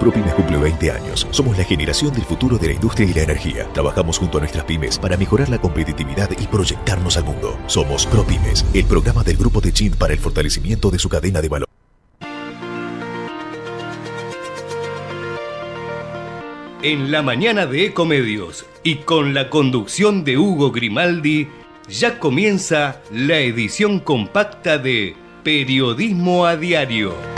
ProPymes cumple 20 años. Somos la generación del futuro de la industria y la energía. Trabajamos junto a nuestras pymes para mejorar la competitividad y proyectarnos al mundo. Somos ProPymes, el programa del Grupo de Chin para el fortalecimiento de su cadena de valor. En la mañana de Ecomedios y con la conducción de Hugo Grimaldi, ya comienza la edición compacta de Periodismo a Diario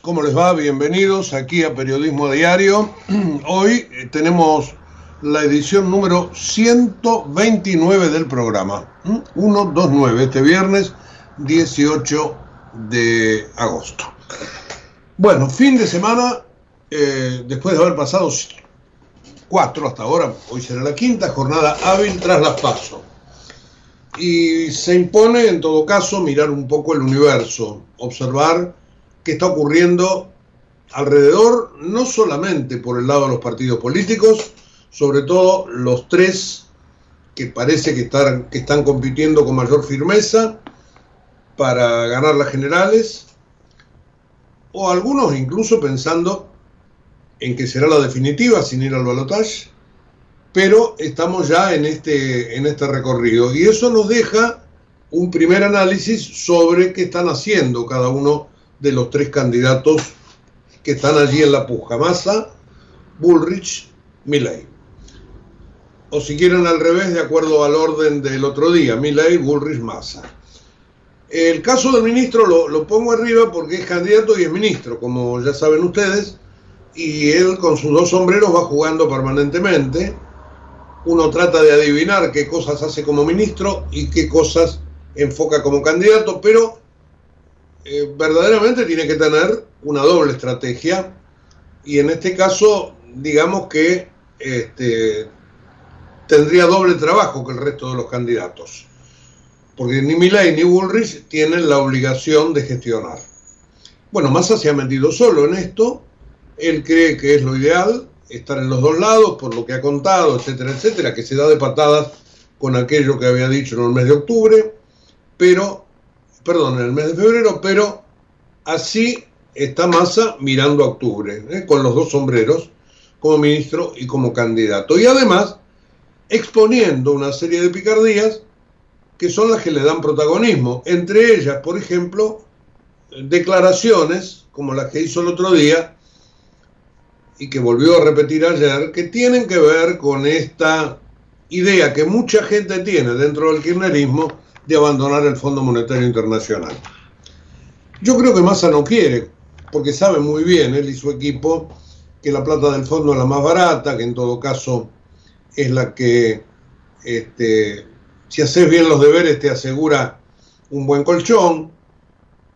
¿Cómo les va? Bienvenidos aquí a Periodismo Diario. Hoy eh, tenemos la edición número 129 del programa. 129, este viernes 18 de agosto. Bueno, fin de semana, eh, después de haber pasado cuatro hasta ahora, hoy será la quinta jornada hábil tras las pasos. Y se impone, en todo caso, mirar un poco el universo, observar que está ocurriendo alrededor, no solamente por el lado de los partidos políticos, sobre todo los tres que parece que están, compitiendo con mayor firmeza para ganar las generales, o algunos incluso pensando en que será la definitiva sin ir al balotaje, pero estamos ya en este, en este recorrido. Y eso nos deja un primer análisis sobre qué están haciendo cada uno de los tres candidatos que están allí en la puja, Massa, Bullrich, Milley. O si quieren al revés, de acuerdo al orden del otro día, Milley, Bullrich, Massa. El caso del ministro lo, lo, pongo arriba porque es candidato y es ministro, como ya saben ustedes, y él con sus dos sombreros va jugando permanentemente. Uno trata de adivinar qué cosas hace como ministro y qué cosas enfoca como candidato, pero eh, verdaderamente tiene que tener una doble estrategia. Y en este caso digamos que este, tendría doble trabajo que el resto de los candidatos, porque ni Milei ni Bullrich tienen la obligación de gestionar. Bueno, Massa se ha metido solo en esto, él cree que es lo ideal, estar en los dos lados, por lo que ha contado, etcétera, etcétera, que se da de patadas con aquello que había dicho en el mes de octubre, pero perdón, en el mes de febrero, pero así está Massa mirando a octubre, ¿eh? con los dos sombreros, como ministro y como candidato. Y además exponiendo una serie de picardías que son las que le dan protagonismo. Entre ellas, por ejemplo, declaraciones como las que hizo el otro día y que volvió a repetir ayer, que tienen que ver con esta idea que mucha gente tiene dentro del kirchnerismo de abandonar el Fondo Monetario Internacional. Yo creo que Massa no quiere, porque sabe muy bien él y su equipo que la plata del fondo es la más barata, que en todo caso es la que, este, si haces bien los deberes, te asegura un buen colchón.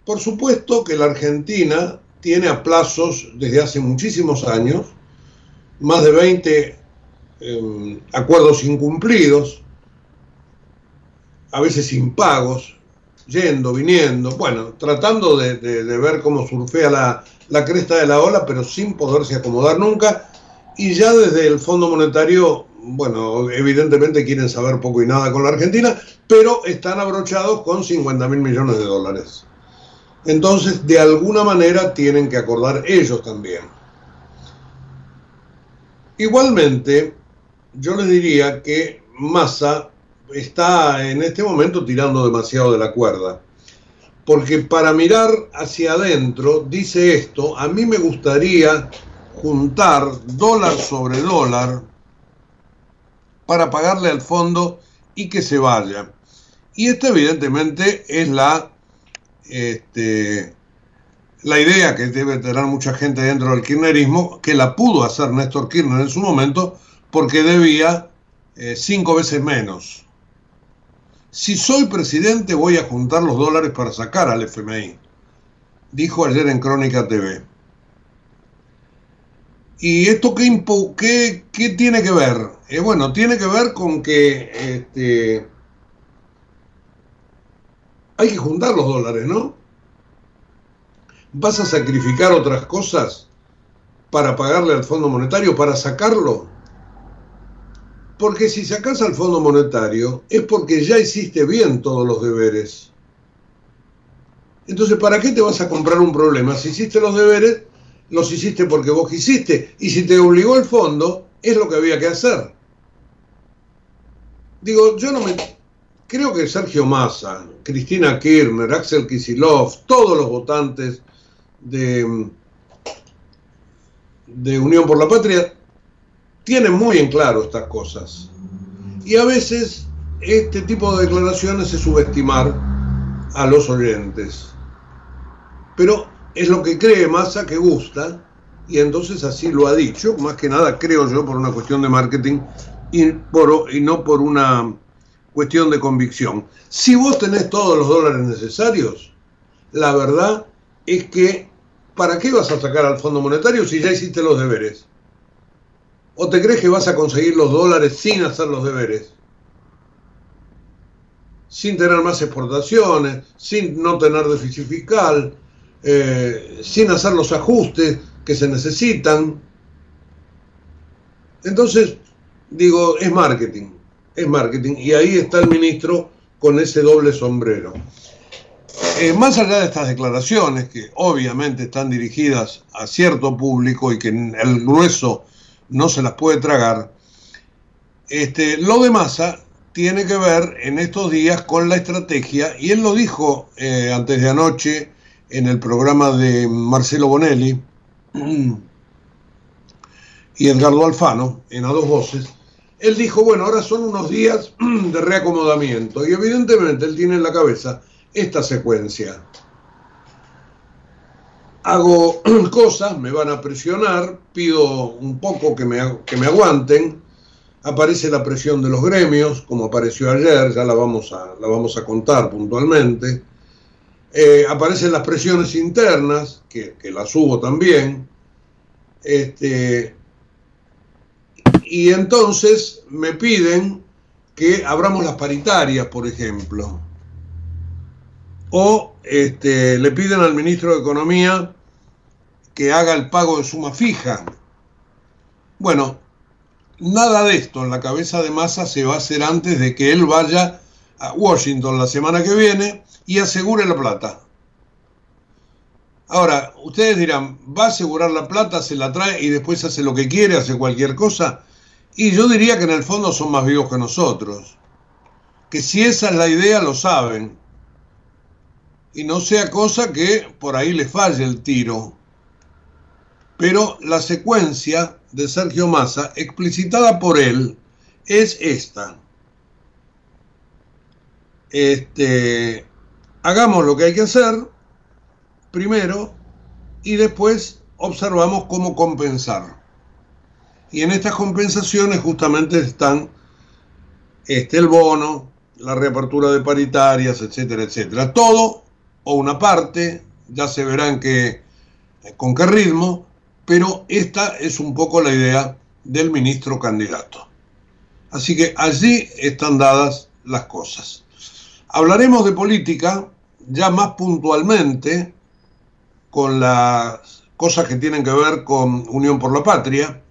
Por supuesto que la Argentina tiene a plazos desde hace muchísimos años, más de 20 em, acuerdos incumplidos, a veces impagos, yendo, viniendo, bueno, tratando de, ver cómo surfea la, la, cresta de la ola, pero sin poderse acomodar nunca. Y ya desde el Fondo Monetario bueno, evidentemente quieren saber poco y nada con la Argentina, pero están abrochados con 50 mil millones de dólares. Entonces, de alguna manera tienen que acordar ellos también. Igualmente, yo les diría que Massa está en este momento tirando demasiado de la cuerda. Porque para mirar hacia adentro, dice esto, a mí me gustaría juntar dólar sobre dólar para pagarle al fondo y que se vaya. Y esta evidentemente es la, este, la idea que debe tener mucha gente dentro del kirchnerismo, que la pudo hacer Néstor Kirchner en su momento porque debía eh, cinco veces menos. Si soy presidente voy a juntar los dólares para sacar al FMI, dijo ayer en Crónica TV. ¿Y esto qué, qué, qué tiene que ver? Eh, bueno, tiene que ver con que este, hay que juntar los dólares, ¿no? ¿Vas a sacrificar otras cosas para pagarle al Fondo Monetario, para sacarlo? Porque si sacas al Fondo Monetario es porque ya hiciste bien todos los deberes. Entonces, ¿para qué te vas a comprar un problema? Si hiciste los deberes, los hiciste porque vos quisiste. Y si te obligó el fondo, es lo que había que hacer. Digo, yo no me... Creo que Sergio Massa, Cristina Kirchner, Axel Kisilov, todos los votantes de, de Unión por la Patria tienen muy en claro estas cosas. Y a veces este tipo de declaraciones es subestimar a los oyentes. Pero es lo que cree Massa que gusta, y entonces así lo ha dicho, más que nada creo yo por una cuestión de marketing y, y no por una cuestión de convicción. Si vos tenés todos los dólares necesarios, la verdad es que ¿para qué vas a sacar al Fondo Monetario si ya hiciste los deberes? ¿O te crees que vas a conseguir los dólares sin hacer los deberes? Sin tener más exportaciones, sin no tener déficit fiscal, eh, sin hacer los ajustes que se necesitan. Entonces, digo, es marketing, es marketing. Y ahí está el ministro con ese doble sombrero. Eh, más allá de estas declaraciones, que obviamente están dirigidas a cierto público y que el grueso no se las puede tragar, este, lo de Massa tiene que ver en estos días con la estrategia, y él lo dijo eh, antes de anoche en el programa de Marcelo Bonelli y Edgardo Alfano, en A Dos Voces, él dijo, bueno, ahora son unos días de reacomodamiento y evidentemente él tiene en la cabeza esta secuencia. Hago cosas, me van a presionar, pido un poco que me, que me aguanten, aparece la presión de los gremios, como apareció ayer, ya la vamos a, la vamos a contar puntualmente, eh, aparecen las presiones internas, que, las hubo también, este, y entonces me piden que abramos las paritarias, por ejemplo, o este, le piden al ministro de Economía que haga el pago de suma fija. Bueno, nada de esto en la cabeza de Massa se va a hacer antes de que él vaya a Washington la semana que viene y asegure la plata. Ahora, ustedes dirán, ¿va a asegurar la plata, se la trae y después hace lo que quiere, hace cualquier cosa? Y yo diría que en el fondo son más vivos que nosotros. Que si esa es la idea, lo saben. Y no sea cosa que por ahí le falle el tiro. Pero la secuencia de Sergio Massa, explicitada por él, es esta. Este, hagamos lo que hay que hacer primero y después observamos cómo compensar. Y en estas compensaciones justamente están este, el bono, la reapertura de paritarias, etcétera, etcétera. Todo o una parte, ya se verán que, con qué ritmo, pero esta es un poco la idea del ministro candidato. Así que allí están dadas las cosas. Hablaremos de política ya más puntualmente con las cosas que tienen que ver con Unión por la Patria.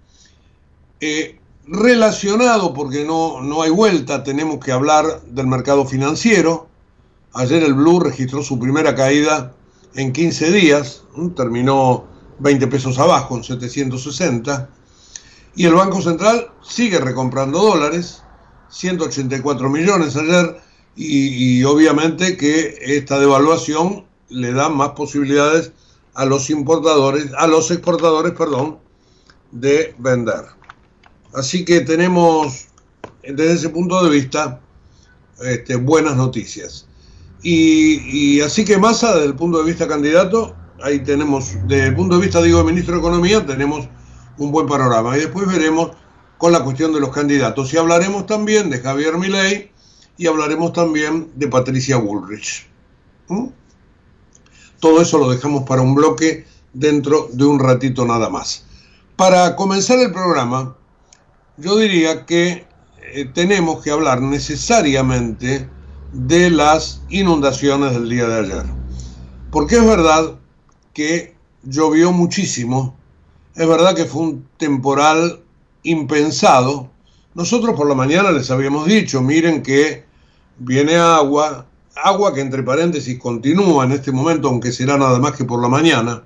Eh, Relacionado, porque no, no hay vuelta, tenemos que hablar del mercado financiero. Ayer el Blue registró su primera caída en 15 días, terminó 20 pesos abajo, en 760. Y el Banco Central sigue recomprando dólares, 184 millones ayer, y, y obviamente que esta devaluación le da más posibilidades a los importadores, a los exportadores, perdón, de vender. Así que tenemos, desde ese punto de vista, este, buenas noticias. Y, así que Massa, desde el punto de vista candidato, ahí tenemos, desde el punto de vista, digo, de ministro de Economía, tenemos un buen panorama. Y después veremos con la cuestión de los candidatos. Y hablaremos también de Javier Milei y hablaremos también de Patricia Bullrich. ¿Mm? Todo eso lo dejamos para un bloque dentro de un ratito nada más. Para comenzar el programa, yo diría que eh, tenemos que hablar necesariamente de las inundaciones del día de ayer. Porque es verdad que llovió muchísimo, es verdad que fue un temporal impensado. Nosotros por la mañana les habíamos dicho, miren que viene agua, agua que entre paréntesis continúa en este momento, aunque será nada más que por la mañana.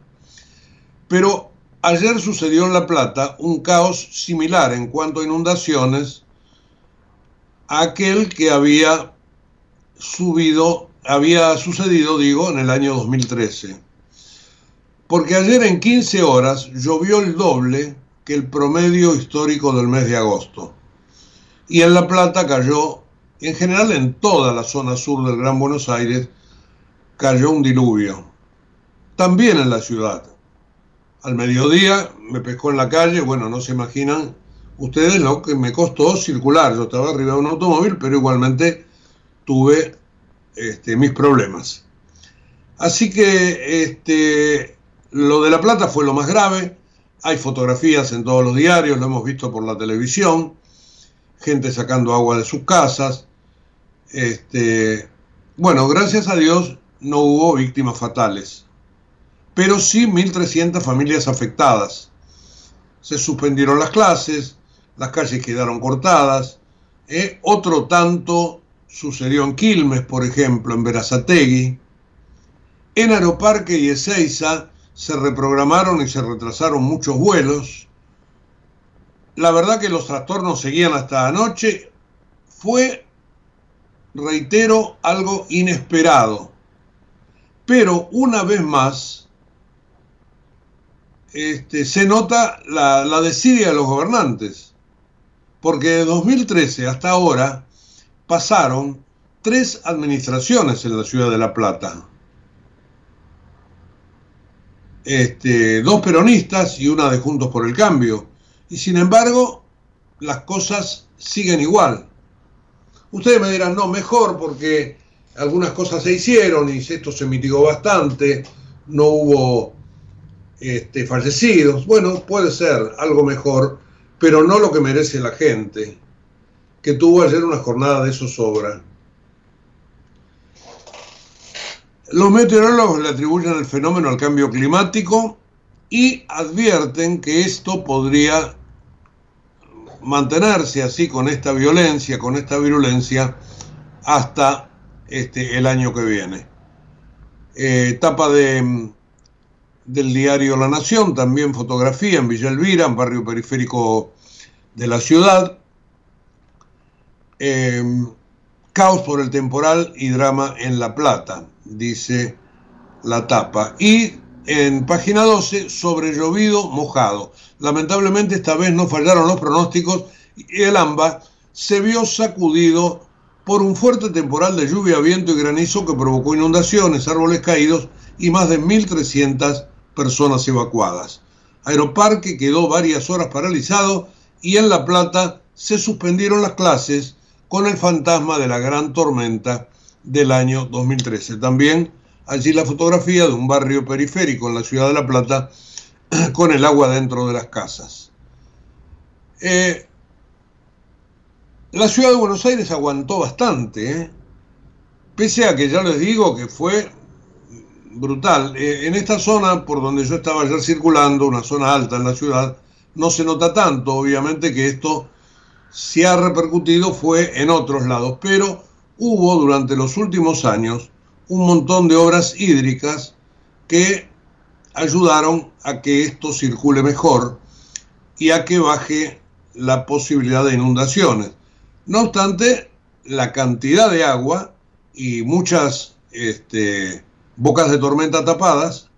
Pero Ayer sucedió en La Plata un caos similar en cuanto a inundaciones a aquel que había subido, había sucedido, digo, en el año 2013. Porque ayer en 15 horas llovió el doble que el promedio histórico del mes de agosto. Y en La Plata cayó, en general en toda la zona sur del Gran Buenos Aires, cayó un diluvio. También en la ciudad al mediodía me pescó en la calle, bueno, no se imaginan ustedes lo que me costó circular. Yo estaba arriba de un automóvil, pero igualmente tuve este, mis problemas. Así que este, lo de La Plata fue lo más grave. Hay fotografías en todos los diarios, lo hemos visto por la televisión. Gente sacando agua de sus casas. Este, bueno, gracias a Dios no hubo víctimas fatales pero sí 1.300 familias afectadas. Se suspendieron las clases, las calles quedaron cortadas. ¿eh? Otro tanto sucedió en Quilmes, por ejemplo, en Verazategui. En Aeroparque y Ezeiza se reprogramaron y se retrasaron muchos vuelos. La verdad que los trastornos seguían hasta anoche. Fue, reitero, algo inesperado. Pero una vez más, este, se nota la, la desidia de los gobernantes, porque de 2013 hasta ahora pasaron tres administraciones en la ciudad de La Plata. Este, dos peronistas y una de Juntos por el Cambio. Y sin embargo, las cosas siguen igual. Ustedes me dirán, no, mejor porque algunas cosas se hicieron y esto se mitigó bastante, no hubo este, fallecidos. Bueno, puede ser algo mejor, pero no lo que merece la gente, que tuvo ayer una jornada de zozobra. Los meteorólogos le atribuyen el fenómeno al cambio climático y advierten que esto podría mantenerse así con esta violencia, con esta virulencia, hasta este, el año que viene. Eh, etapa de del diario La Nación, también fotografía en Villa Elvira, en barrio periférico de la ciudad. Eh, caos por el temporal y drama en La Plata, dice la tapa. Y en página 12, sobre llovido mojado. Lamentablemente esta vez no fallaron los pronósticos y el AMBA se vio sacudido por un fuerte temporal de lluvia, viento y granizo que provocó inundaciones, árboles caídos y más de 1.300 personas evacuadas. Aeroparque quedó varias horas paralizado y en La Plata se suspendieron las clases con el fantasma de la gran tormenta del año 2013. También allí la fotografía de un barrio periférico en la ciudad de La Plata con el agua dentro de las casas. Eh, la ciudad de Buenos Aires aguantó bastante, ¿eh? pese a que ya les digo que fue brutal. Eh, en esta zona por donde yo estaba ayer circulando, una zona alta en la ciudad, no se nota tanto, obviamente que esto se ha repercutido fue en otros lados, pero hubo durante los últimos años un montón de obras hídricas que ayudaron a que esto circule mejor y a que baje la posibilidad de inundaciones. No obstante, la cantidad de agua y muchas este, bocas de tormenta tapadas,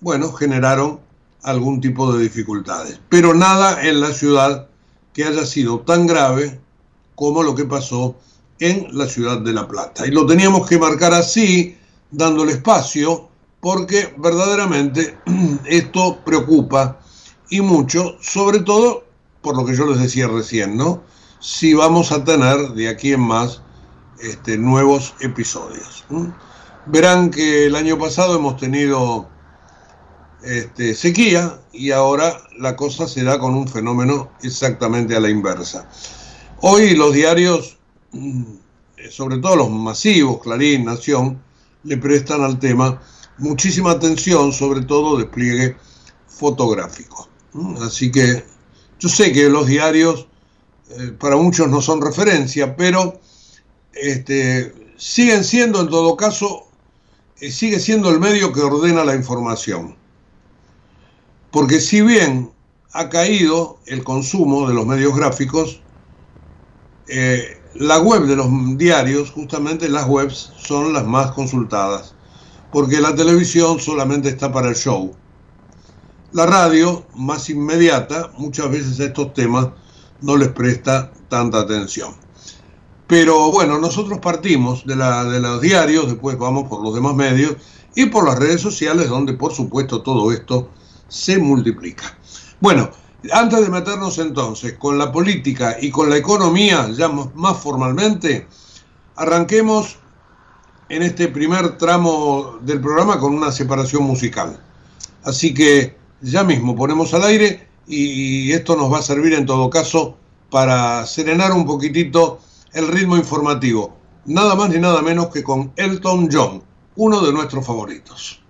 bueno, generaron algún tipo de dificultades. Pero nada en la ciudad que haya sido tan grave como lo que pasó en la ciudad de La Plata. Y lo teníamos que marcar así, dándole espacio, porque verdaderamente esto preocupa y mucho, sobre todo por lo que yo les decía recién, ¿no? Si vamos a tener de aquí en más este, nuevos episodios. Verán que el año pasado hemos tenido este, sequía y ahora la cosa se da con un fenómeno exactamente a la inversa. Hoy los diarios, mm, sobre todo los masivos, Clarín, Nación, le prestan al tema muchísima atención, sobre todo despliegue fotográfico. Así que yo sé que los diarios eh, para muchos no son referencia, pero este, siguen siendo en todo caso, eh, sigue siendo el medio que ordena la información. Porque si bien ha caído el consumo de los medios gráficos, eh, la web de los diarios, justamente las webs, son las más consultadas, porque la televisión solamente está para el show. La radio, más inmediata, muchas veces estos temas no les presta tanta atención. Pero bueno, nosotros partimos de, la, de los diarios, después vamos por los demás medios y por las redes sociales, donde por supuesto todo esto se multiplica. Bueno, antes de meternos entonces con la política y con la economía, ya más formalmente, arranquemos en este primer tramo del programa con una separación musical. Así que ya mismo ponemos al aire y esto nos va a servir en todo caso para serenar un poquitito el ritmo informativo, nada más ni nada menos que con Elton John, uno de nuestros favoritos.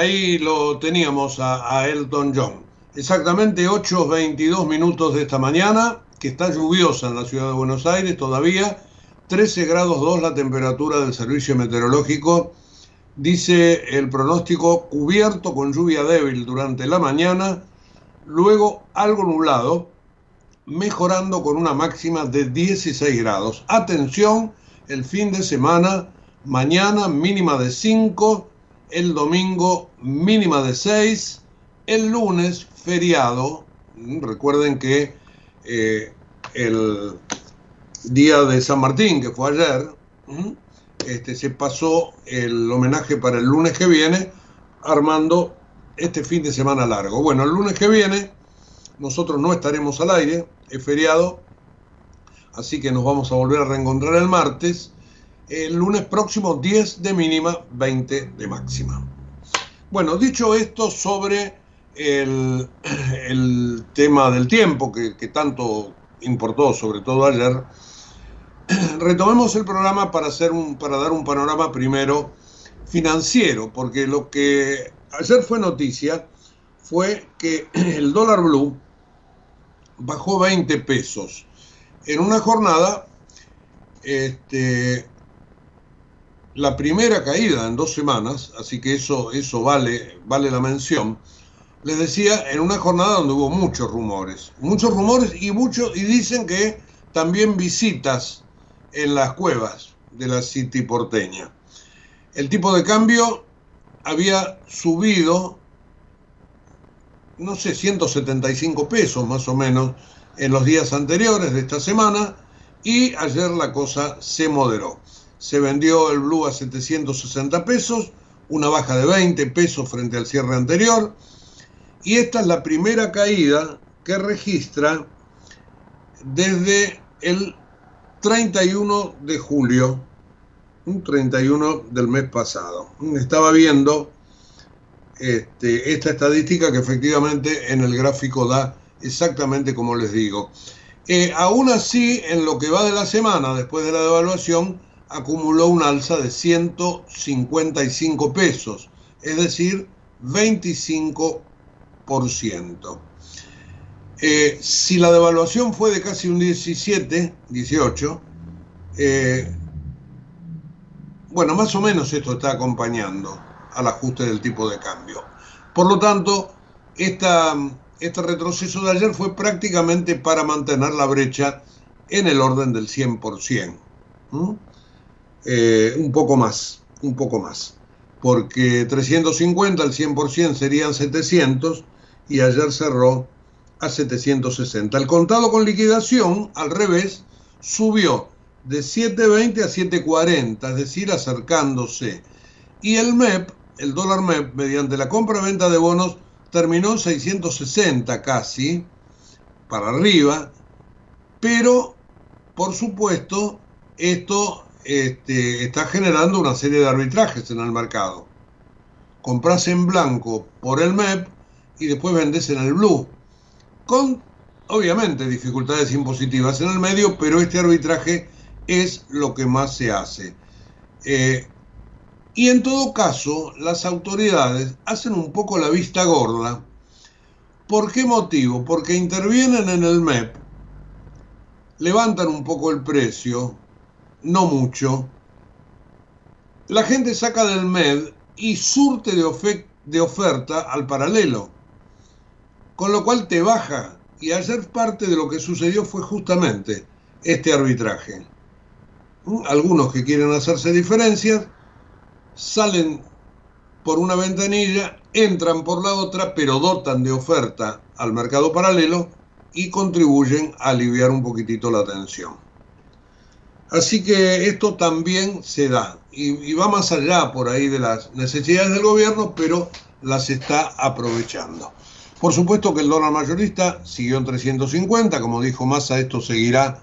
Ahí lo teníamos a, Elton John. Exactamente 8.22 minutos de esta mañana, que está lluviosa en la ciudad de Buenos Aires todavía, 13 grados 2 la temperatura del servicio meteorológico, dice el pronóstico cubierto con lluvia débil durante la mañana, luego algo nublado, mejorando con una máxima de 16 grados. Atención, el fin de semana, mañana mínima de 5, el domingo mínima de 6, el lunes feriado. Recuerden que eh, el día de San Martín, que fue ayer, este, se pasó el homenaje para el lunes que viene, armando este fin de semana largo. Bueno, el lunes que viene nosotros no estaremos al aire, es feriado, así que nos vamos a volver a reencontrar el martes. El lunes próximo 10 de mínima, 20 de máxima. Bueno, dicho esto sobre el, tema del tiempo que, tanto importó, sobre todo ayer, retomemos el programa para, hacer un, para dar un panorama primero financiero, porque lo que ayer fue noticia fue que el dólar blue bajó 20 pesos en una jornada, este, la primera caída en dos semanas, así que eso, eso vale, vale la mención. Les decía, en una jornada donde hubo muchos rumores, muchos rumores y, muchos, y dicen que también visitas en las cuevas de la City porteña. El tipo de cambio había subido no sé, 175 pesos más o menos en los días anteriores de esta semana y ayer la cosa se moderó. Se vendió el blue a 760 pesos, una baja de 20 pesos frente al cierre anterior y esta es la primera caída que registra desde el 31 de julio, un 31 del mes pasado. Estaba viendo este, esta estadística que efectivamente en el gráfico da exactamente como les digo. Eh, aún así, en lo que va de la semana, después de la devaluación, acumuló un alza de 155 pesos, es decir, 25%. Eh, si la devaluación fue de casi un 17, 18, eh, bueno, más o menos esto está acompañando al ajuste del tipo de cambio. Por lo tanto, esta, este retroceso de ayer fue prácticamente para mantener la brecha en el orden del 100%. Eh, un poco más, un poco más. Porque 350 al 100% serían 700 y ayer cerró a 760. El contado con liquidación, al revés, subió de 720 a 740, es decir, acercándose. Y el MEP el dólar MEP, mediante la compra-venta de bonos, terminó en 660 casi, para arriba, pero por supuesto esto este, está generando una serie de arbitrajes en el mercado. Compras en blanco por el MEP y después vendes en el blue, con obviamente dificultades impositivas en el medio, pero este arbitraje es lo que más se hace. Eh, y en todo caso, las autoridades hacen un poco la vista gorda. ¿Por qué motivo? Porque intervienen en el MEP, levantan un poco el precio, no mucho. La gente saca del MED y surte de, oferta al paralelo, con lo cual te baja. Y ayer parte de lo que sucedió fue justamente este arbitraje. Algunos que quieren hacerse diferencias salen por una ventanilla, entran por la otra, pero dotan de oferta al mercado paralelo y contribuyen a aliviar un poquitito la tensión. Así que esto también se da y, va más allá por ahí de las necesidades del gobierno, pero las está aprovechando. Por supuesto que el dólar mayorista siguió en 350, como dijo Massa, esto seguirá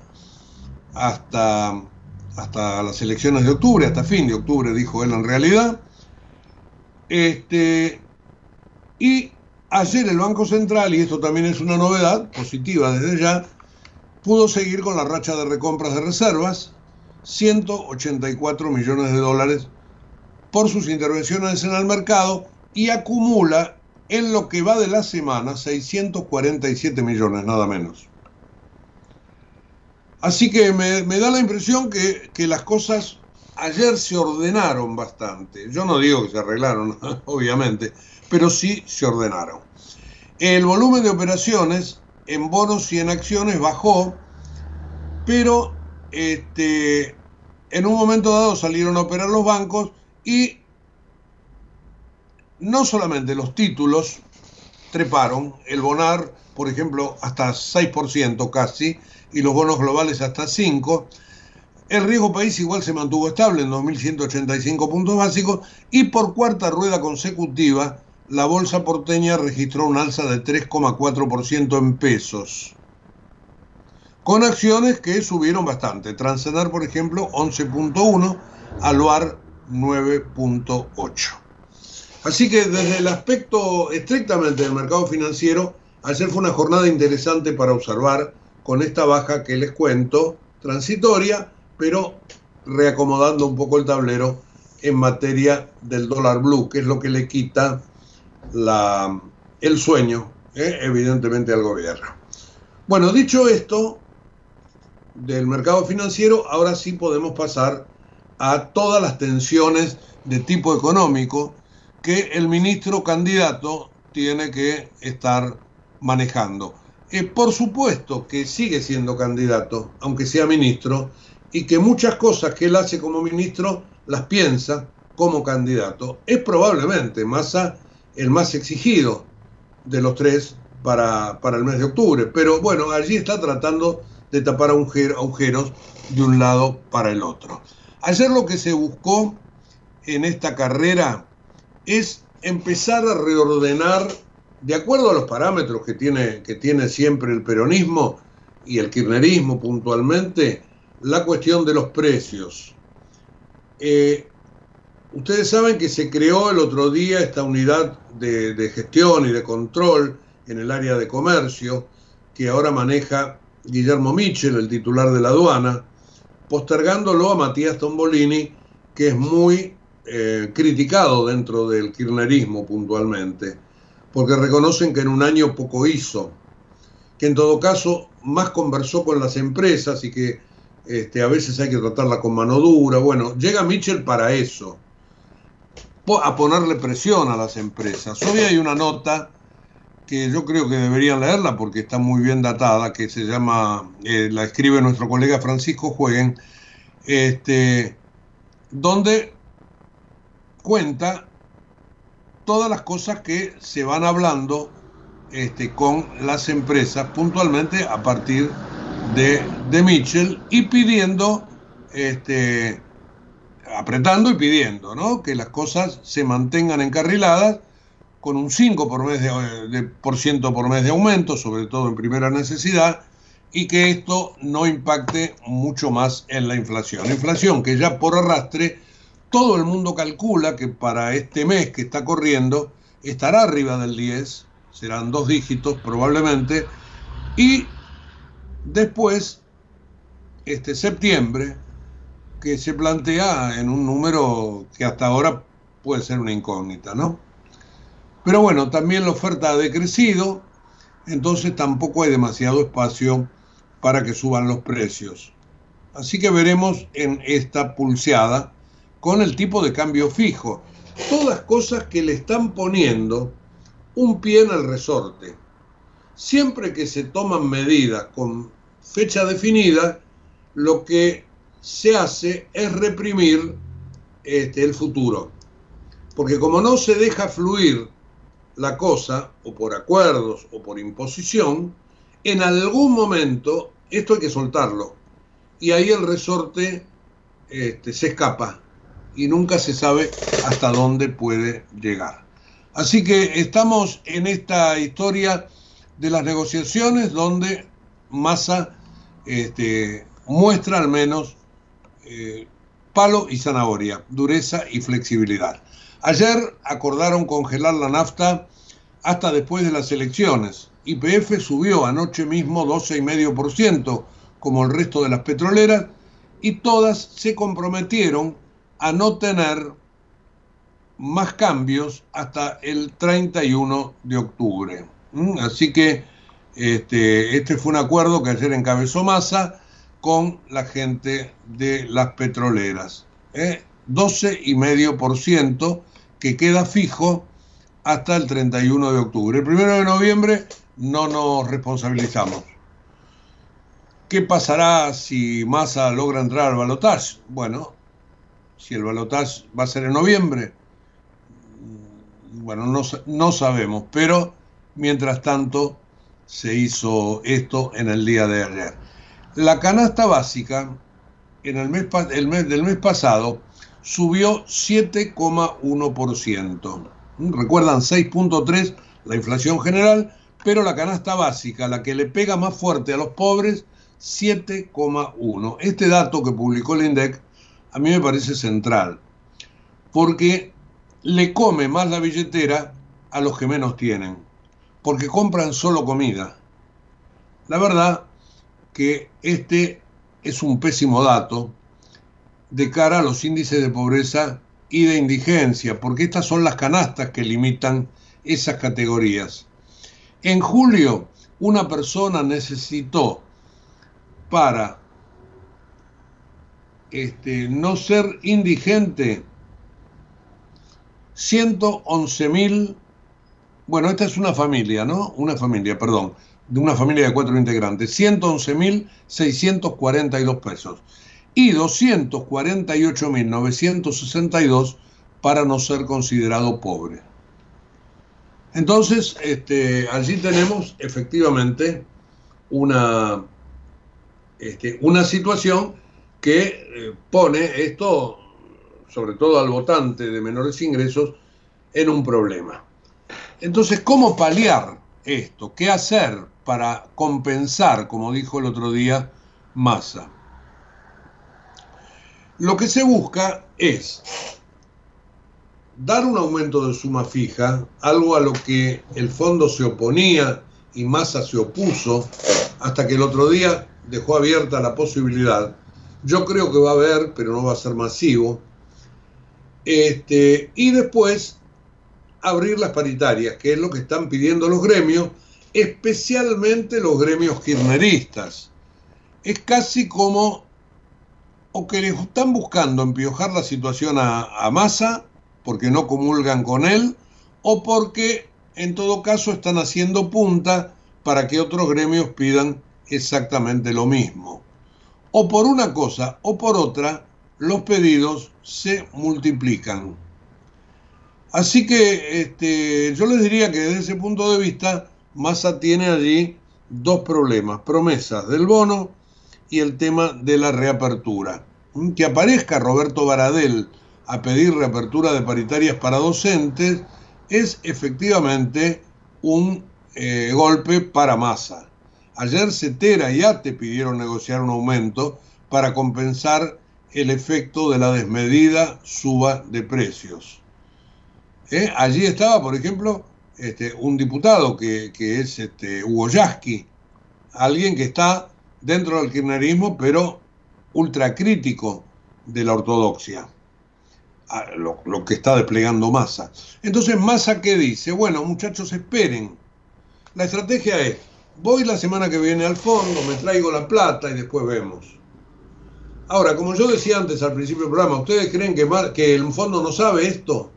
hasta hasta las elecciones de octubre, hasta fin de octubre, dijo él en realidad. Este, y ayer el Banco Central, y esto también es una novedad positiva desde ya, pudo seguir con la racha de recompras de reservas, 184 millones de dólares por sus intervenciones en el mercado y acumula en lo que va de la semana 647 millones, nada menos. Así que me, da la impresión que, que, las cosas ayer se ordenaron bastante. Yo no digo que se arreglaron, obviamente, pero sí se ordenaron. El volumen de operaciones en bonos y en acciones bajó, pero este, en un momento dado salieron a operar los bancos y no solamente los títulos treparon, el bonar, por ejemplo, hasta 6% casi, y los bonos globales hasta 5%. El riesgo país igual se mantuvo estable en 2.185 puntos básicos y por cuarta rueda consecutiva la bolsa porteña registró un alza de 3,4% en pesos, con acciones que subieron bastante. Transcenar, por ejemplo, 11.1, Aluar 9.8. Así que desde el aspecto estrictamente del mercado financiero, ayer fue una jornada interesante para observar con esta baja que les cuento, transitoria, pero reacomodando un poco el tablero en materia del dólar blue, que es lo que le quita el sueño, ¿eh? evidentemente, al gobierno. Bueno, dicho esto del mercado financiero, ahora sí podemos pasar a todas las tensiones de tipo económico que el ministro candidato tiene que estar manejando. Eh, por supuesto que sigue siendo candidato, aunque sea ministro, y que muchas cosas que él hace como ministro las piensa como candidato. Es probablemente Massa el más exigido de los tres para, el mes de octubre, pero bueno, allí está tratando de tapar agujeros de un lado para el otro. Ayer lo que se buscó en esta carrera es empezar a reordenar, de acuerdo a los parámetros que tiene, que tiene siempre el peronismo y el kirchnerismo puntualmente, la cuestión de los precios. Eh, ustedes saben que se creó el otro día esta unidad de, de, gestión y de control en el área de comercio que ahora maneja Guillermo Michel, el titular de la aduana, postergándolo a Matías Tombolini, que es muy eh, criticado dentro del kirchnerismo puntualmente, porque reconocen que en un año poco hizo, que en todo caso más conversó con las empresas y que este, a veces hay que tratarla con mano dura. Bueno, llega Mitchell para eso, a ponerle presión a las empresas. Hoy hay una nota que yo creo que deberían leerla porque está muy bien datada, que se llama, eh, la escribe nuestro colega Francisco Jueguen, este, donde cuenta todas las cosas que se van hablando este, con las empresas puntualmente a partir de, de Mitchell y pidiendo, este, apretando y pidiendo, ¿no? Que las cosas se mantengan encarriladas con un 5 por, mes de, por ciento por mes de aumento, sobre todo en primera necesidad, y que esto no impacte mucho más en la inflación. inflación que ya por arrastre todo el mundo calcula que para este mes que está corriendo estará arriba del 10, serán dos dígitos probablemente, y después, este septiembre, que se plantea en un número que hasta ahora puede ser una incógnita, ¿no? Pero bueno, también la oferta ha decrecido, entonces tampoco hay demasiado espacio para que suban los precios. Así que veremos en esta pulseada con el tipo de cambio fijo. Todas cosas que le están poniendo un pie en el resorte. Siempre que se toman medidas con fecha definida, lo que se hace es reprimir este, el futuro. Porque como no se deja fluir la cosa, o por acuerdos o por imposición, en algún momento esto hay que soltarlo. Y ahí el resorte este, se escapa y nunca se sabe hasta dónde puede llegar. Así que estamos en esta historia de las negociaciones donde Massa este, muestra al menos eh, palo y zanahoria, dureza y flexibilidad. Ayer acordaron congelar la nafta hasta después de las elecciones. YPF subió anoche mismo 12,5%, como el resto de las petroleras, y todas se comprometieron a no tener más cambios hasta el 31 de octubre. ¿Mm? Así que este, este fue un acuerdo que ayer encabezó Massa con la gente de las petroleras. ¿eh? 12,5% que queda fijo hasta el 31 de octubre. El 1 de noviembre no nos responsabilizamos. ¿Qué pasará si Massa logra entrar al balotaje? Bueno, si el balotaje va a ser en noviembre, bueno, no, no sabemos, pero mientras tanto se hizo esto en el día de ayer. La canasta básica en el el mes del mes pasado subió 7,1%. Recuerdan 6.3 la inflación general, pero la canasta básica, la que le pega más fuerte a los pobres, 7,1. Este dato que publicó el INDEC a mí me parece central, porque le come más la billetera a los que menos tienen, porque compran solo comida. La verdad que este es un pésimo dato de cara a los índices de pobreza y de indigencia, porque estas son las canastas que limitan esas categorías. En julio, una persona necesitó para este, no ser indigente 111 mil, bueno, esta es una familia, ¿no? Una familia, perdón, de una familia de cuatro integrantes, 111 mil 642 pesos y 248.962 para no ser considerado pobre. Entonces, este, allí tenemos efectivamente una, este, una situación que eh, pone esto, sobre todo al votante de menores ingresos, en un problema. Entonces, ¿cómo paliar esto? ¿Qué hacer para compensar, como dijo el otro día Massa? Lo que se busca es dar un aumento de suma fija, algo a lo que el fondo se oponía y Massa se opuso, hasta que el otro día dejó abierta la posibilidad. Yo creo que va a haber, pero no va a ser masivo. Este, y después abrir las paritarias, que es lo que están pidiendo los gremios, especialmente los gremios kirchneristas. Es casi como o que le están buscando empiojar la situación a, a Massa porque no comulgan con él, o porque en todo caso están haciendo punta para que otros gremios pidan exactamente lo mismo. O por una cosa o por otra, los pedidos se multiplican. Así que este, yo les diría que desde ese punto de vista, Massa tiene allí dos problemas, promesas del bono y el tema de la reapertura. Que aparezca Roberto Baradel a pedir reapertura de paritarias para docentes es efectivamente un eh, golpe para masa. Ayer Cetera y ATE pidieron negociar un aumento para compensar el efecto de la desmedida suba de precios. ¿Eh? Allí estaba, por ejemplo, este, un diputado que, es este, Hugo Yasky, alguien que está dentro del kirchnerismo, pero ultracrítico de la ortodoxia, lo, lo, que está desplegando Massa. Entonces, Massa, ¿qué dice? Bueno, muchachos, esperen. La estrategia es, voy la semana que viene al fondo, me traigo la plata y después vemos. Ahora, como yo decía antes al principio del programa, ¿ustedes creen que, que el fondo no sabe esto?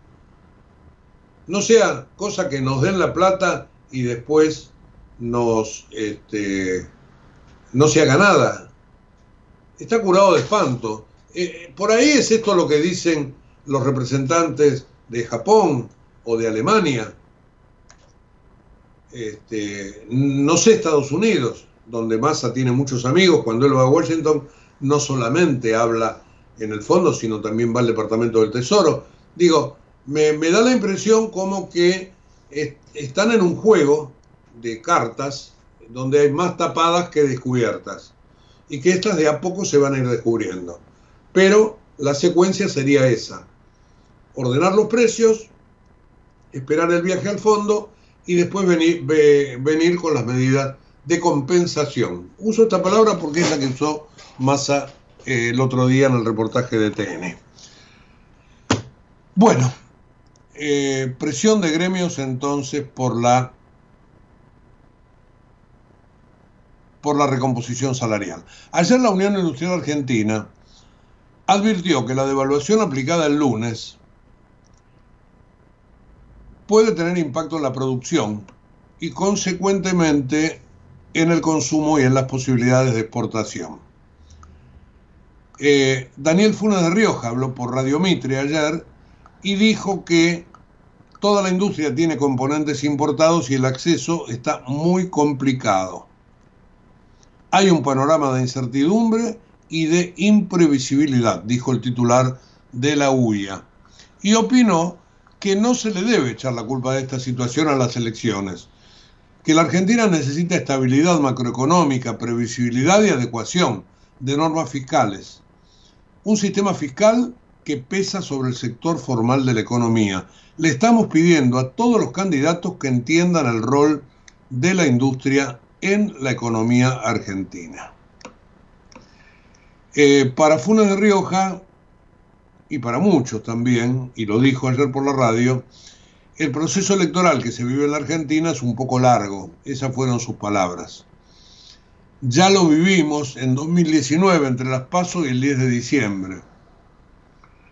No sea cosa que nos den la plata y después nos este, no se haga nada está curado de espanto. Eh, por ahí es esto lo que dicen los representantes de Japón o de Alemania. Este, no sé Estados Unidos, donde Massa tiene muchos amigos, cuando él va a Washington no solamente habla en el fondo, sino también va al Departamento del Tesoro. Digo, me, me da la impresión como que están en un juego de cartas donde hay más tapadas que descubiertas y que estas de a poco se van a ir descubriendo. Pero la secuencia sería esa. Ordenar los precios, esperar el viaje al fondo y después venir, venir con las medidas de compensación. Uso esta palabra porque es la que usó Massa eh, el otro día en el reportaje de TN. Bueno, eh, presión de gremios entonces por la por la recomposición salarial. Ayer la Unión Industrial Argentina advirtió que la devaluación aplicada el lunes puede tener impacto en la producción y consecuentemente en el consumo y en las posibilidades de exportación. Eh, Daniel Funes de Rioja habló por Radio Mitre ayer y dijo que toda la industria tiene componentes importados y el acceso está muy complicado. Hay un panorama de incertidumbre y de imprevisibilidad, dijo el titular de la UIA. Y opinó que no se le debe echar la culpa de esta situación a las elecciones, que la Argentina necesita estabilidad macroeconómica, previsibilidad y adecuación de normas fiscales. Un sistema fiscal que pesa sobre el sector formal de la economía. Le estamos pidiendo a todos los candidatos que entiendan el rol de la industria en la economía argentina. Eh, para Funes de Rioja, y para muchos también, y lo dijo ayer por la radio, el proceso electoral que se vive en la Argentina es un poco largo, esas fueron sus palabras. Ya lo vivimos en 2019 entre las PASO y el 10 de diciembre.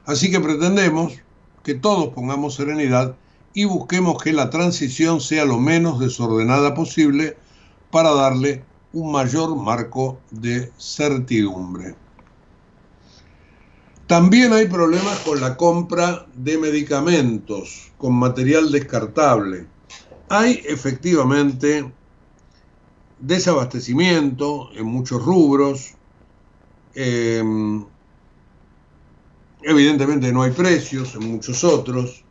Así que pretendemos que todos pongamos serenidad y busquemos que la transición sea lo menos desordenada posible para darle un mayor marco de certidumbre. También hay problemas con la compra de medicamentos, con material descartable. Hay efectivamente desabastecimiento en muchos rubros. Em, evidentemente no hay precios en muchos otros.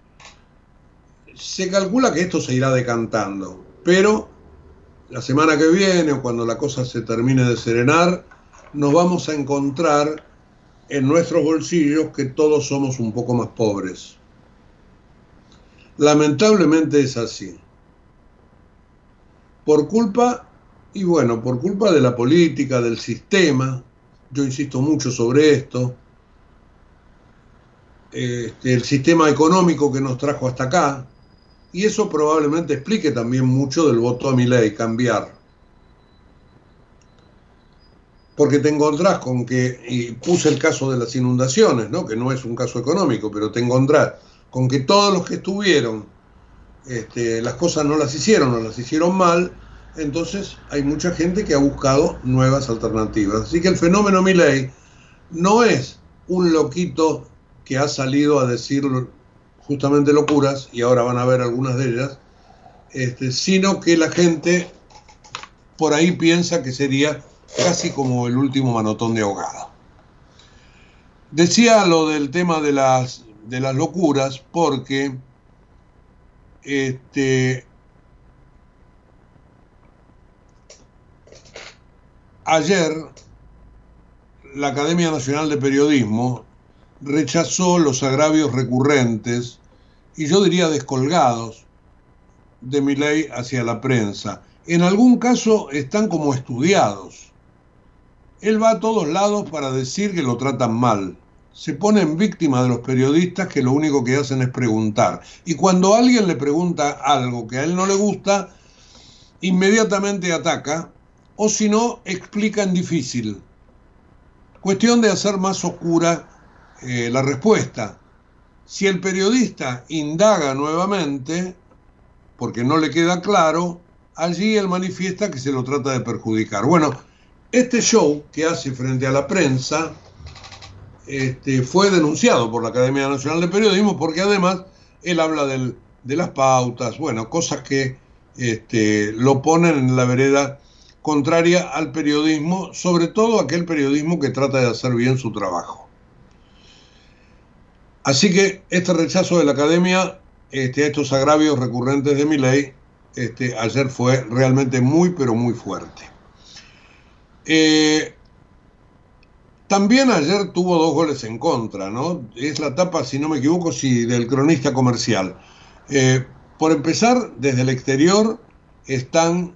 Se calcula que esto se irá decantando, pero la semana que viene o cuando la cosa se termine de serenar, nos vamos a encontrar en nuestros bolsillos que todos somos un poco más pobres. Lamentablemente es así. Por culpa, y bueno, por culpa de la política, del sistema, yo insisto mucho sobre esto, este, el sistema económico que nos trajo hasta acá, y eso probablemente explique también mucho del voto a mi ley, cambiar. Porque te encontrás con que, y puse el caso de las inundaciones, ¿no? que no es un caso económico, pero te encontrás con que todos los que estuvieron, este, las cosas no las hicieron, no las hicieron mal, entonces hay mucha gente que ha buscado nuevas alternativas. Así que el fenómeno ley no es un loquito que ha salido a decir justamente locuras, y ahora van a ver algunas de ellas, este, sino que la gente por ahí piensa que sería casi como el último manotón de ahogada. Decía lo del tema de las, de las locuras porque este, ayer la Academia Nacional de Periodismo rechazó los agravios recurrentes y yo diría descolgados de mi ley hacia la prensa. En algún caso están como estudiados. Él va a todos lados para decir que lo tratan mal. Se pone en víctima de los periodistas que lo único que hacen es preguntar. Y cuando alguien le pregunta algo que a él no le gusta, inmediatamente ataca o si no, explica en difícil. Cuestión de hacer más oscura eh, la respuesta. Si el periodista indaga nuevamente, porque no le queda claro, allí él manifiesta que se lo trata de perjudicar. Bueno, este show que hace frente a la prensa este, fue denunciado por la Academia Nacional de Periodismo porque además él habla de las pautas, bueno, cosas que este, lo ponen en la vereda contraria al periodismo, sobre todo aquel periodismo que trata de hacer bien su trabajo. Así que este rechazo de la academia este, a estos agravios recurrentes de mi ley este, ayer fue realmente muy, pero muy fuerte. Eh, también ayer tuvo dos goles en contra, ¿no? Es la tapa, si no me equivoco, sí, del cronista comercial. Eh, por empezar, desde el exterior están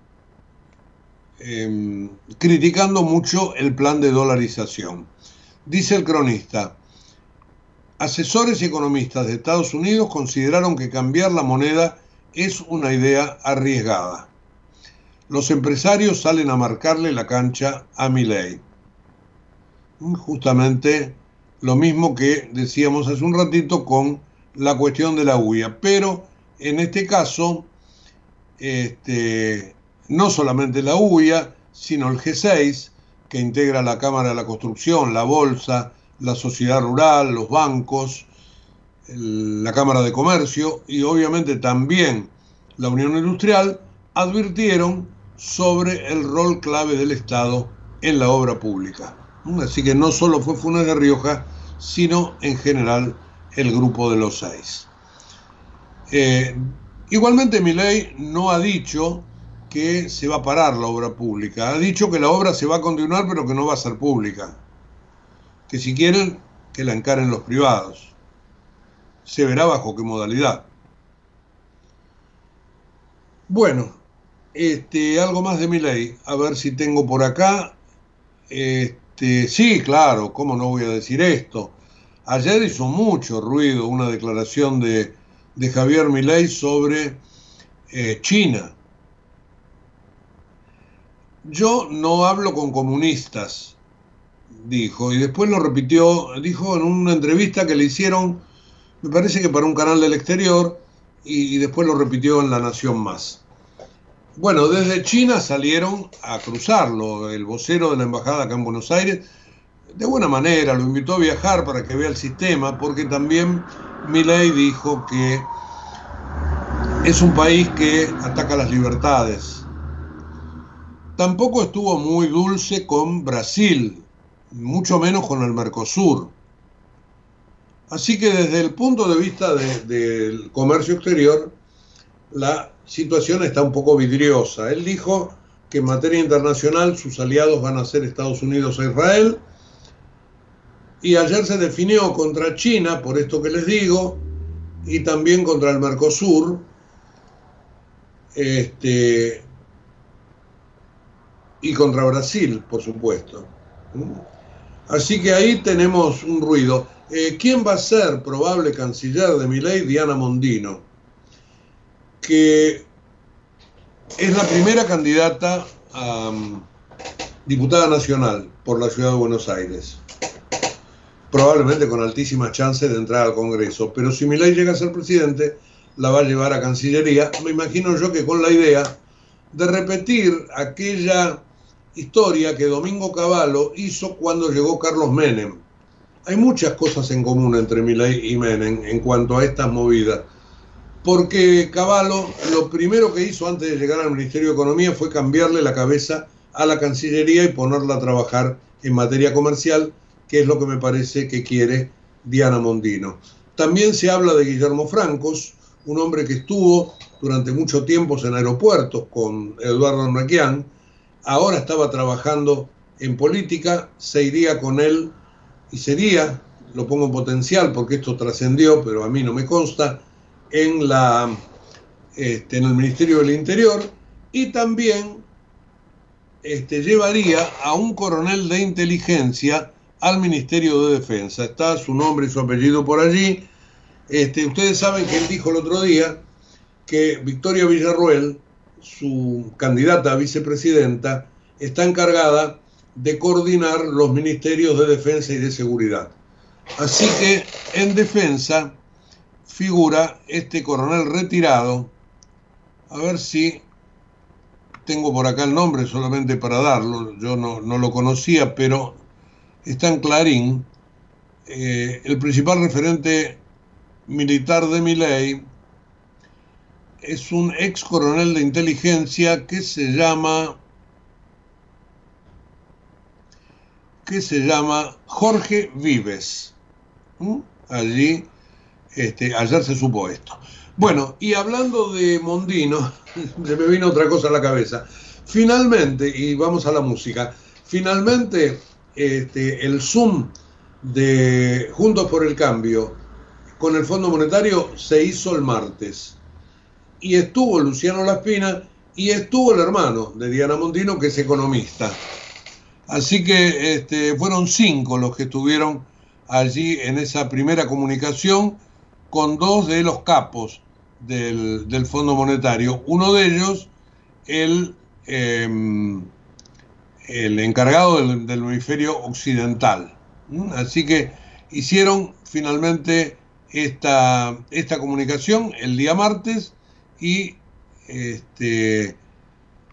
em, criticando mucho el plan de dolarización. Dice el cronista, asesores y economistas de Estados Unidos consideraron que cambiar la moneda es una idea arriesgada. Los empresarios salen a marcarle la cancha a Milley. Justamente lo mismo que decíamos hace un ratito con la cuestión de la UIA. Pero en este caso, este, no solamente la UIA, sino el G6, que integra la Cámara de la Construcción, la Bolsa, la Sociedad Rural, los bancos, la Cámara de Comercio y obviamente también la Unión Industrial, advirtieron sobre el rol clave del Estado en la obra pública. Así que no solo fue Funes de Rioja, sino en general el grupo de los seis. Eh, igualmente ley no ha dicho que se va a parar la obra pública, ha dicho que la obra se va a continuar pero que no va a ser pública, que si quieren que la encaren los privados. Se verá bajo qué modalidad. Bueno, este, algo más de mi ley, a ver si tengo por acá. Este, sí, claro, ¿cómo no voy a decir esto? Ayer hizo mucho ruido una declaración de, Javier Milei sobre eh, China. Yo no hablo con comunistas, dijo, y después lo repitió, dijo en una entrevista que le hicieron, me parece que para un canal del exterior, y, después lo repitió en La Nación Más. Bueno, desde China salieron a cruzarlo, el vocero de la embajada acá en Buenos Aires, de buena manera, lo invitó a viajar para que vea el sistema, porque también Milei dijo que es un país que ataca las libertades. Tampoco estuvo muy dulce con Brasil, mucho menos con el Mercosur. Así que desde el punto de vista del comercio exterior, la situación está un poco vidriosa. Él dijo que en materia internacional sus aliados van a ser Estados Unidos e Israel, y ayer se definió contra China, por esto que les digo, y también contra el Mercosur, este, y contra Brasil, por supuesto. Así que ahí tenemos un ruido. Eh, ¿Quién va a ser probable canciller de mi ley? Diana Mondino, que es la primera candidata a um, diputada nacional por la ciudad de Buenos Aires probablemente con altísimas chances de entrar al Congreso. Pero si Milei llega a ser presidente, la va a llevar a Cancillería. Me imagino yo que con la idea de repetir aquella historia que Domingo Cavallo hizo cuando llegó Carlos Menem. Hay muchas cosas en común entre Milei y Menem en cuanto a estas movidas. Porque Cavallo lo primero que hizo antes de llegar al Ministerio de Economía fue cambiarle la cabeza a la Cancillería y ponerla a trabajar en materia comercial que es lo que me parece que quiere Diana Mondino. También se habla de Guillermo Francos, un hombre que estuvo durante mucho tiempo en aeropuertos con Eduardo Naquian, ahora estaba trabajando en política, se iría con él y sería, lo pongo en potencial porque esto trascendió, pero a mí no me consta, en, la, este, en el Ministerio del Interior y también este, llevaría a un coronel de inteligencia al Ministerio de Defensa. Está su nombre y su apellido por allí. Este, ustedes saben que él dijo el otro día que Victoria Villarruel, su candidata a vicepresidenta, está encargada de coordinar los ministerios de defensa y de seguridad. Así que en defensa figura este coronel retirado, a ver si tengo por acá el nombre solamente para darlo, yo no, no lo conocía, pero está en Clarín, eh, el principal referente militar de Miley es un ex coronel de inteligencia que se llama que se llama Jorge Vives. ¿Mm? Allí, este, ayer se supo esto. Bueno, y hablando de Mondino, se me vino otra cosa a la cabeza. Finalmente, y vamos a la música, finalmente este, el Zoom de Juntos por el Cambio con el Fondo Monetario se hizo el martes. Y estuvo Luciano Laspina y estuvo el hermano de Diana Montino, que es economista. Así que este, fueron cinco los que estuvieron allí en esa primera comunicación con dos de los capos del, Fondo Monetario. Uno de ellos, el, em, el encargado del, hemisferio occidental. Así que hicieron finalmente esta, esta comunicación el día martes y este,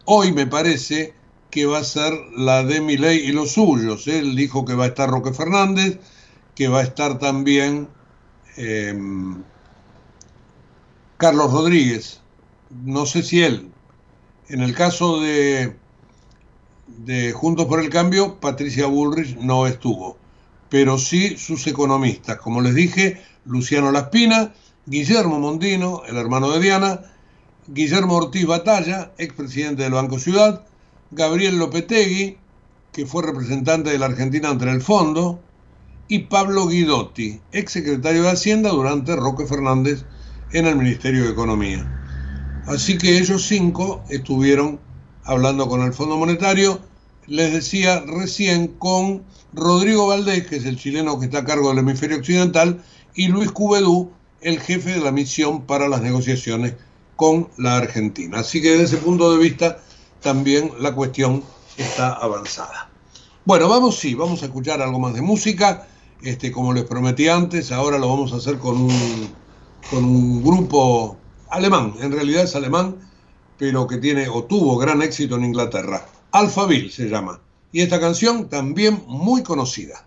hoy me parece que va a ser la de Miley y los suyos. Él dijo que va a estar Roque Fernández, que va a estar también em, Carlos Rodríguez. No sé si él. En el caso de, de Juntos por el Cambio, Patricia Bullrich no estuvo, pero sí sus economistas. Como les dije, Luciano Laspina, Guillermo Mondino, el hermano de Diana, Guillermo Ortiz Batalla, expresidente del Banco Ciudad, Gabriel Lopetegui, que fue representante de la Argentina ante el Fondo, y Pablo Guidotti, exsecretario de Hacienda durante Roque Fernández en el Ministerio de Economía. Así que ellos cinco estuvieron hablando con el Fondo Monetario, les decía recién con Rodrigo Valdés, que es el chileno que está a cargo del hemisferio occidental, y Luis Cubedú, el jefe de la misión para las negociaciones con la Argentina. Así que desde ese punto de vista también la cuestión está avanzada. Bueno, vamos sí, vamos a escuchar algo más de música. Este, como les prometí antes, ahora lo vamos a hacer con un, con un grupo alemán, en realidad es alemán, pero que tiene o tuvo gran éxito en Inglaterra. Alphaville se llama. Y esta canción también muy conocida.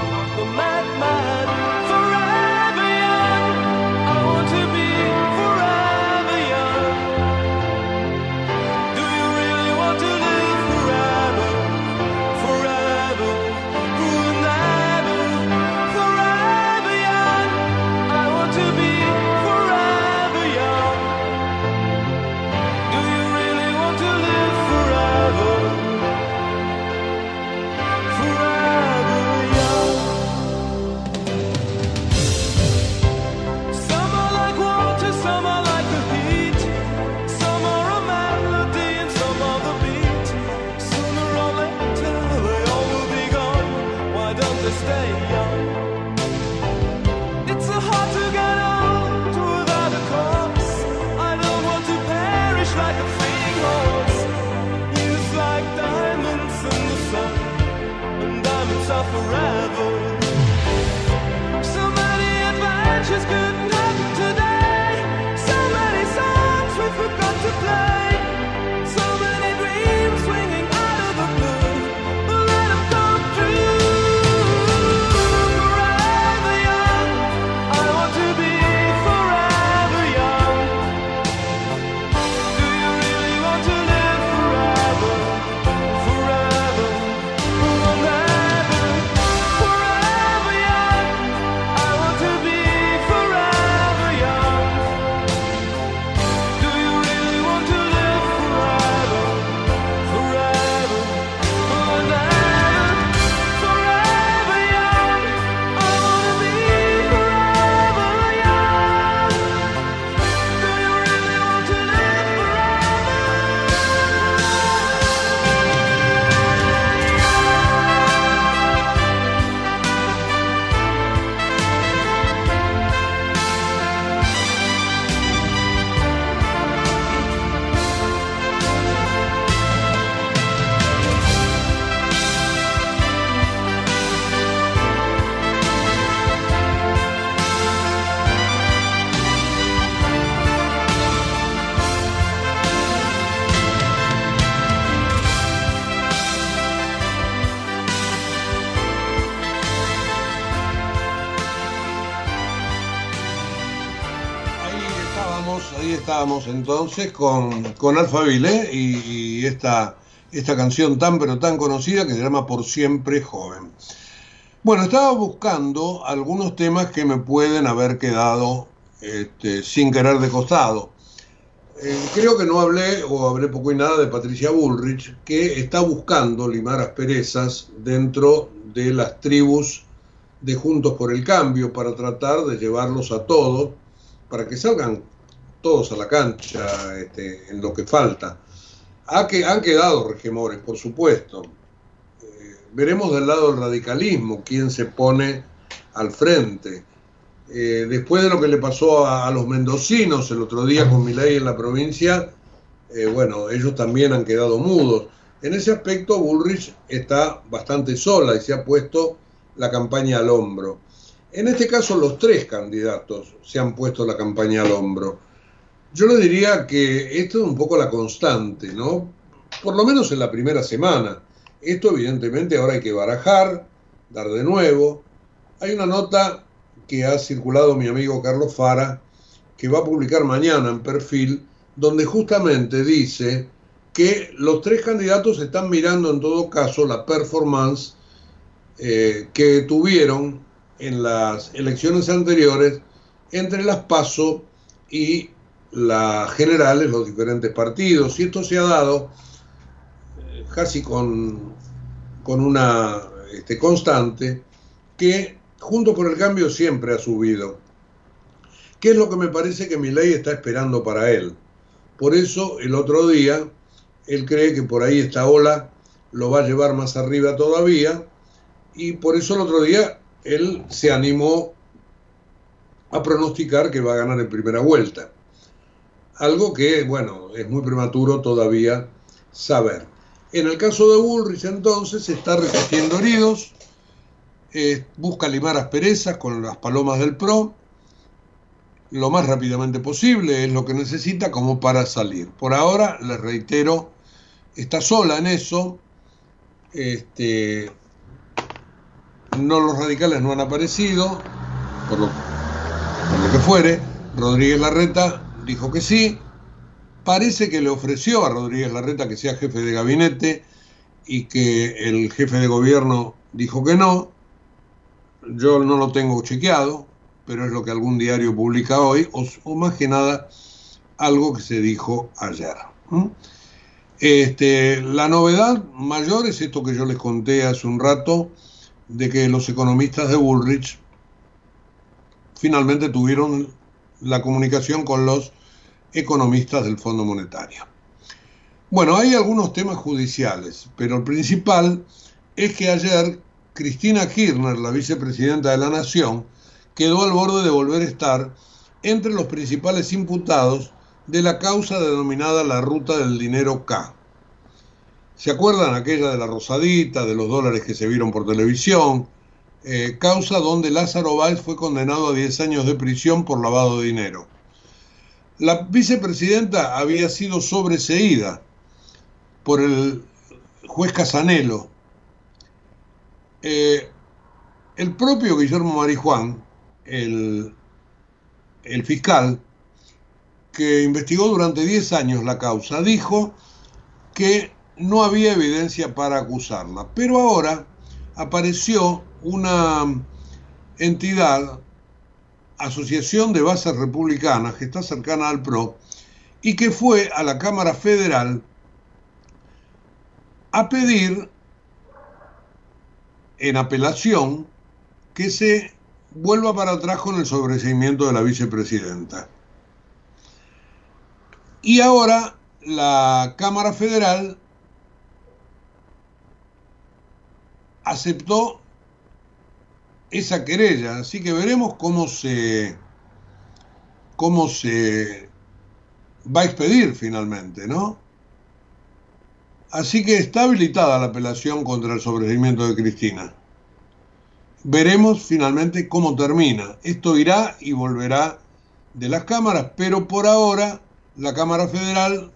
entonces con, con Alphaville y, esta, esta canción tan pero tan conocida que se llama Por siempre joven. Bueno, estaba buscando algunos temas que me pueden haber quedado este, sin querer de costado. Eh, creo que no hablé o hablé poco y nada de Patricia Bullrich, que está buscando limar asperezas dentro de las tribus de Juntos por el Cambio para tratar de llevarlos a todos, para que salgan todos a la cancha este, en lo que falta. Ha que, han quedado regemores, por supuesto. Eh, veremos del lado del radicalismo quién se pone al frente. Eh, después de lo que le pasó a, los mendocinos el otro día con mi ley en la provincia, eh, bueno, ellos también han quedado mudos. En ese aspecto, Bullrich está bastante sola y se ha puesto la campaña al hombro. En este caso, los tres candidatos se han puesto la campaña al hombro. Yo le diría que esto es un poco la constante, ¿no? Por lo menos en la primera semana. Esto evidentemente ahora hay que barajar, dar de nuevo. Hay una nota que ha circulado mi amigo Carlos Fara, que va a publicar mañana en perfil, donde justamente dice que los tres candidatos están mirando en todo caso la performance eh, que tuvieron en las elecciones anteriores entre las PASO y las generales, los diferentes partidos, y esto se ha dado eh, casi con, con una este, constante que junto con el cambio siempre ha subido. ¿Qué es lo que me parece que mi ley está esperando para él? Por eso el otro día él cree que por ahí esta ola lo va a llevar más arriba todavía y por eso el otro día él se animó a pronosticar que va a ganar en primera vuelta. Algo que, bueno, es muy prematuro todavía saber. En el caso de Bullrich, entonces, está recogiendo heridos, eh, busca limar asperezas con las palomas del PRO, lo más rápidamente posible, es lo que necesita como para salir. Por ahora, les reitero, está sola en eso, este, no los radicales no han aparecido, por lo, por lo que fuere, Rodríguez Larreta dijo que sí. Parece que le ofreció a Rodríguez Larreta que sea jefe de gabinete y que el jefe de gobierno dijo que no. Yo no lo tengo chequeado, pero es lo que algún diario publica hoy, o, más que nada algo que se dijo ayer. Este, la novedad mayor es esto que yo les conté hace un rato, de que los economistas de Bullrich finalmente tuvieron la comunicación con los economistas del Fondo Monetario. Bueno, hay algunos temas judiciales, pero el principal es que ayer Cristina Kirchner, la vicepresidenta de la Nación, quedó al borde de volver a estar entre los principales imputados de la causa denominada la ruta del dinero K. ¿Se acuerdan aquella de la Rosadita, de los dólares que se vieron por televisión? Eh, causa donde Lázaro Valls fue condenado a 10 años de prisión por lavado de dinero. La vicepresidenta había sido sobreseída por el juez Casanelo. Eh, el propio Guillermo Marijuán, el, el fiscal, que investigó durante 10 años la causa, dijo que no había evidencia para acusarla. Pero ahora apareció una entidad, Asociación de Bases Republicanas, que está cercana al PRO, y que fue a la Cámara Federal a pedir en apelación que se vuelva para atrás con el sobreseimiento de la vicepresidenta. Y ahora la Cámara Federal aceptó esa querella, así que veremos cómo se cómo se va a expedir finalmente, ¿no? Así que está habilitada la apelación contra el sobreseimiento de Cristina. Veremos finalmente cómo termina. Esto irá y volverá de las cámaras, pero por ahora la Cámara Federal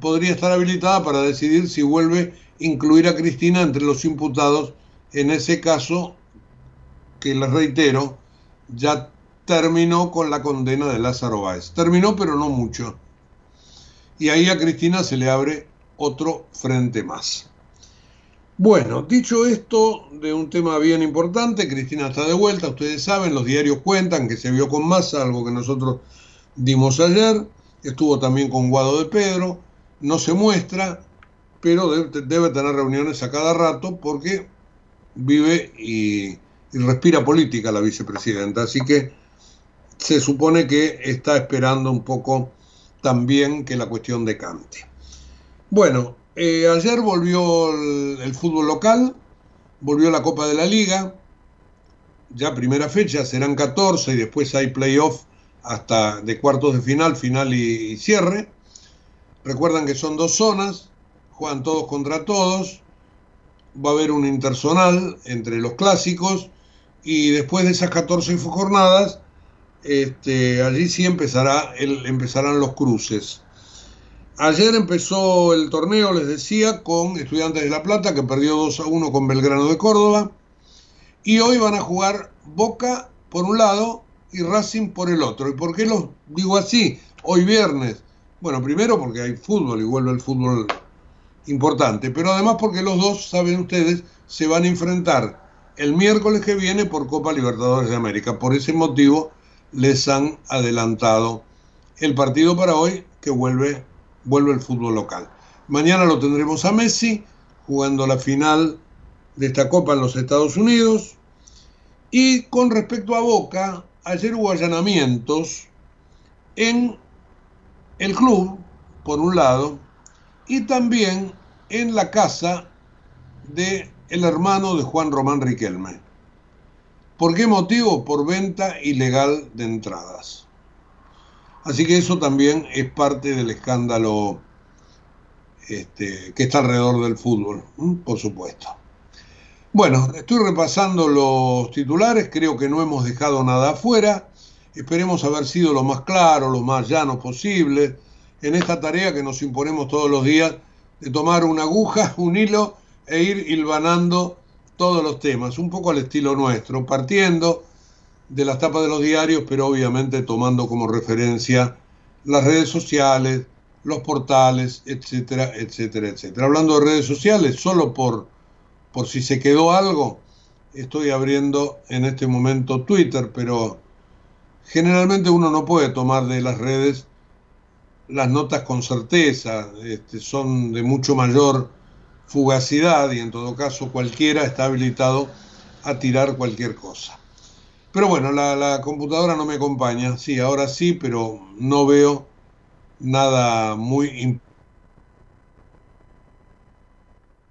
podría estar habilitada para decidir si vuelve incluir a Cristina entre los imputados en ese caso que les reitero, ya terminó con la condena de Lázaro Báez. Terminó, pero no mucho. Y ahí a Cristina se le abre otro frente más. Bueno, dicho esto de un tema bien importante, Cristina está de vuelta, ustedes saben, los diarios cuentan que se vio con masa, algo que nosotros dimos ayer, estuvo también con Guado de Pedro, no se muestra, pero debe, tener reuniones a cada rato porque vive y, respira política la vicepresidenta, así que se supone que está esperando un poco también que la cuestión decante. Bueno, eh, ayer volvió el, fútbol local, volvió la Copa de la Liga, ya primera fecha, serán 14 y después hay playoff hasta de cuartos de final, final y, cierre. Recuerdan que son dos zonas, juegan todos contra todos, va a haber un interzonal entre los clásicos y después de esas 14 jornadas, este, allí sí empezará el, empezarán los cruces. Ayer empezó el torneo, les decía, con Estudiantes de La Plata, que perdió 2 a 1 con Belgrano de Córdoba. Y hoy van a jugar Boca por un lado y Racing por el otro. ¿Y por qué lo digo así? Hoy viernes. Bueno, primero porque hay fútbol y vuelve el fútbol importante, pero además porque los dos, saben ustedes, se van a enfrentar el miércoles que viene por Copa Libertadores de América. Por ese motivo les han adelantado el partido para hoy que vuelve, vuelve el fútbol local. Mañana lo tendremos a Messi jugando la final de esta Copa en los Estados Unidos. Y con respecto a Boca, ayer hubo allanamientos en el club, por un lado, y también en la casa de el hermano de Juan Román Riquelme. ¿Por qué motivo? Por venta ilegal de entradas. Así que eso también es parte del escándalo este, que está alrededor del fútbol, por supuesto. Bueno, estoy repasando los titulares, creo que no hemos dejado nada afuera. Esperemos haber sido lo más claro, lo más llano posible en esta tarea que nos imponemos todos los días de tomar una aguja, un hilo e ir hilvanando todos los temas, un poco al estilo nuestro, partiendo de las tapas de los diarios, pero obviamente tomando como referencia las redes sociales, los portales, etcétera, etcétera, etcétera. Hablando de redes sociales, solo por por si se quedó algo, estoy abriendo en este momento Twitter, pero generalmente uno no puede tomar de las redes las notas con certeza, este, son de mucho mayor fugacidad y en todo caso cualquiera está habilitado a tirar cualquier cosa. Pero bueno, la, la computadora no me acompaña, sí, ahora sí, pero no veo nada muy importante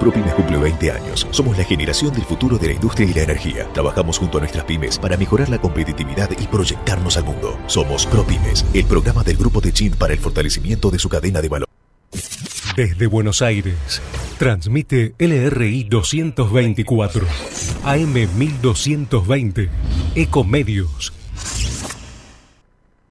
ProPymes cumple 20 años. Somos la generación del futuro de la industria y la energía. Trabajamos junto a nuestras pymes para mejorar la competitividad y proyectarnos al mundo. Somos ProPymes, el programa del Grupo de Chin para el fortalecimiento de su cadena de valor. Desde Buenos Aires, transmite LRI 224, AM 1220, Ecomedios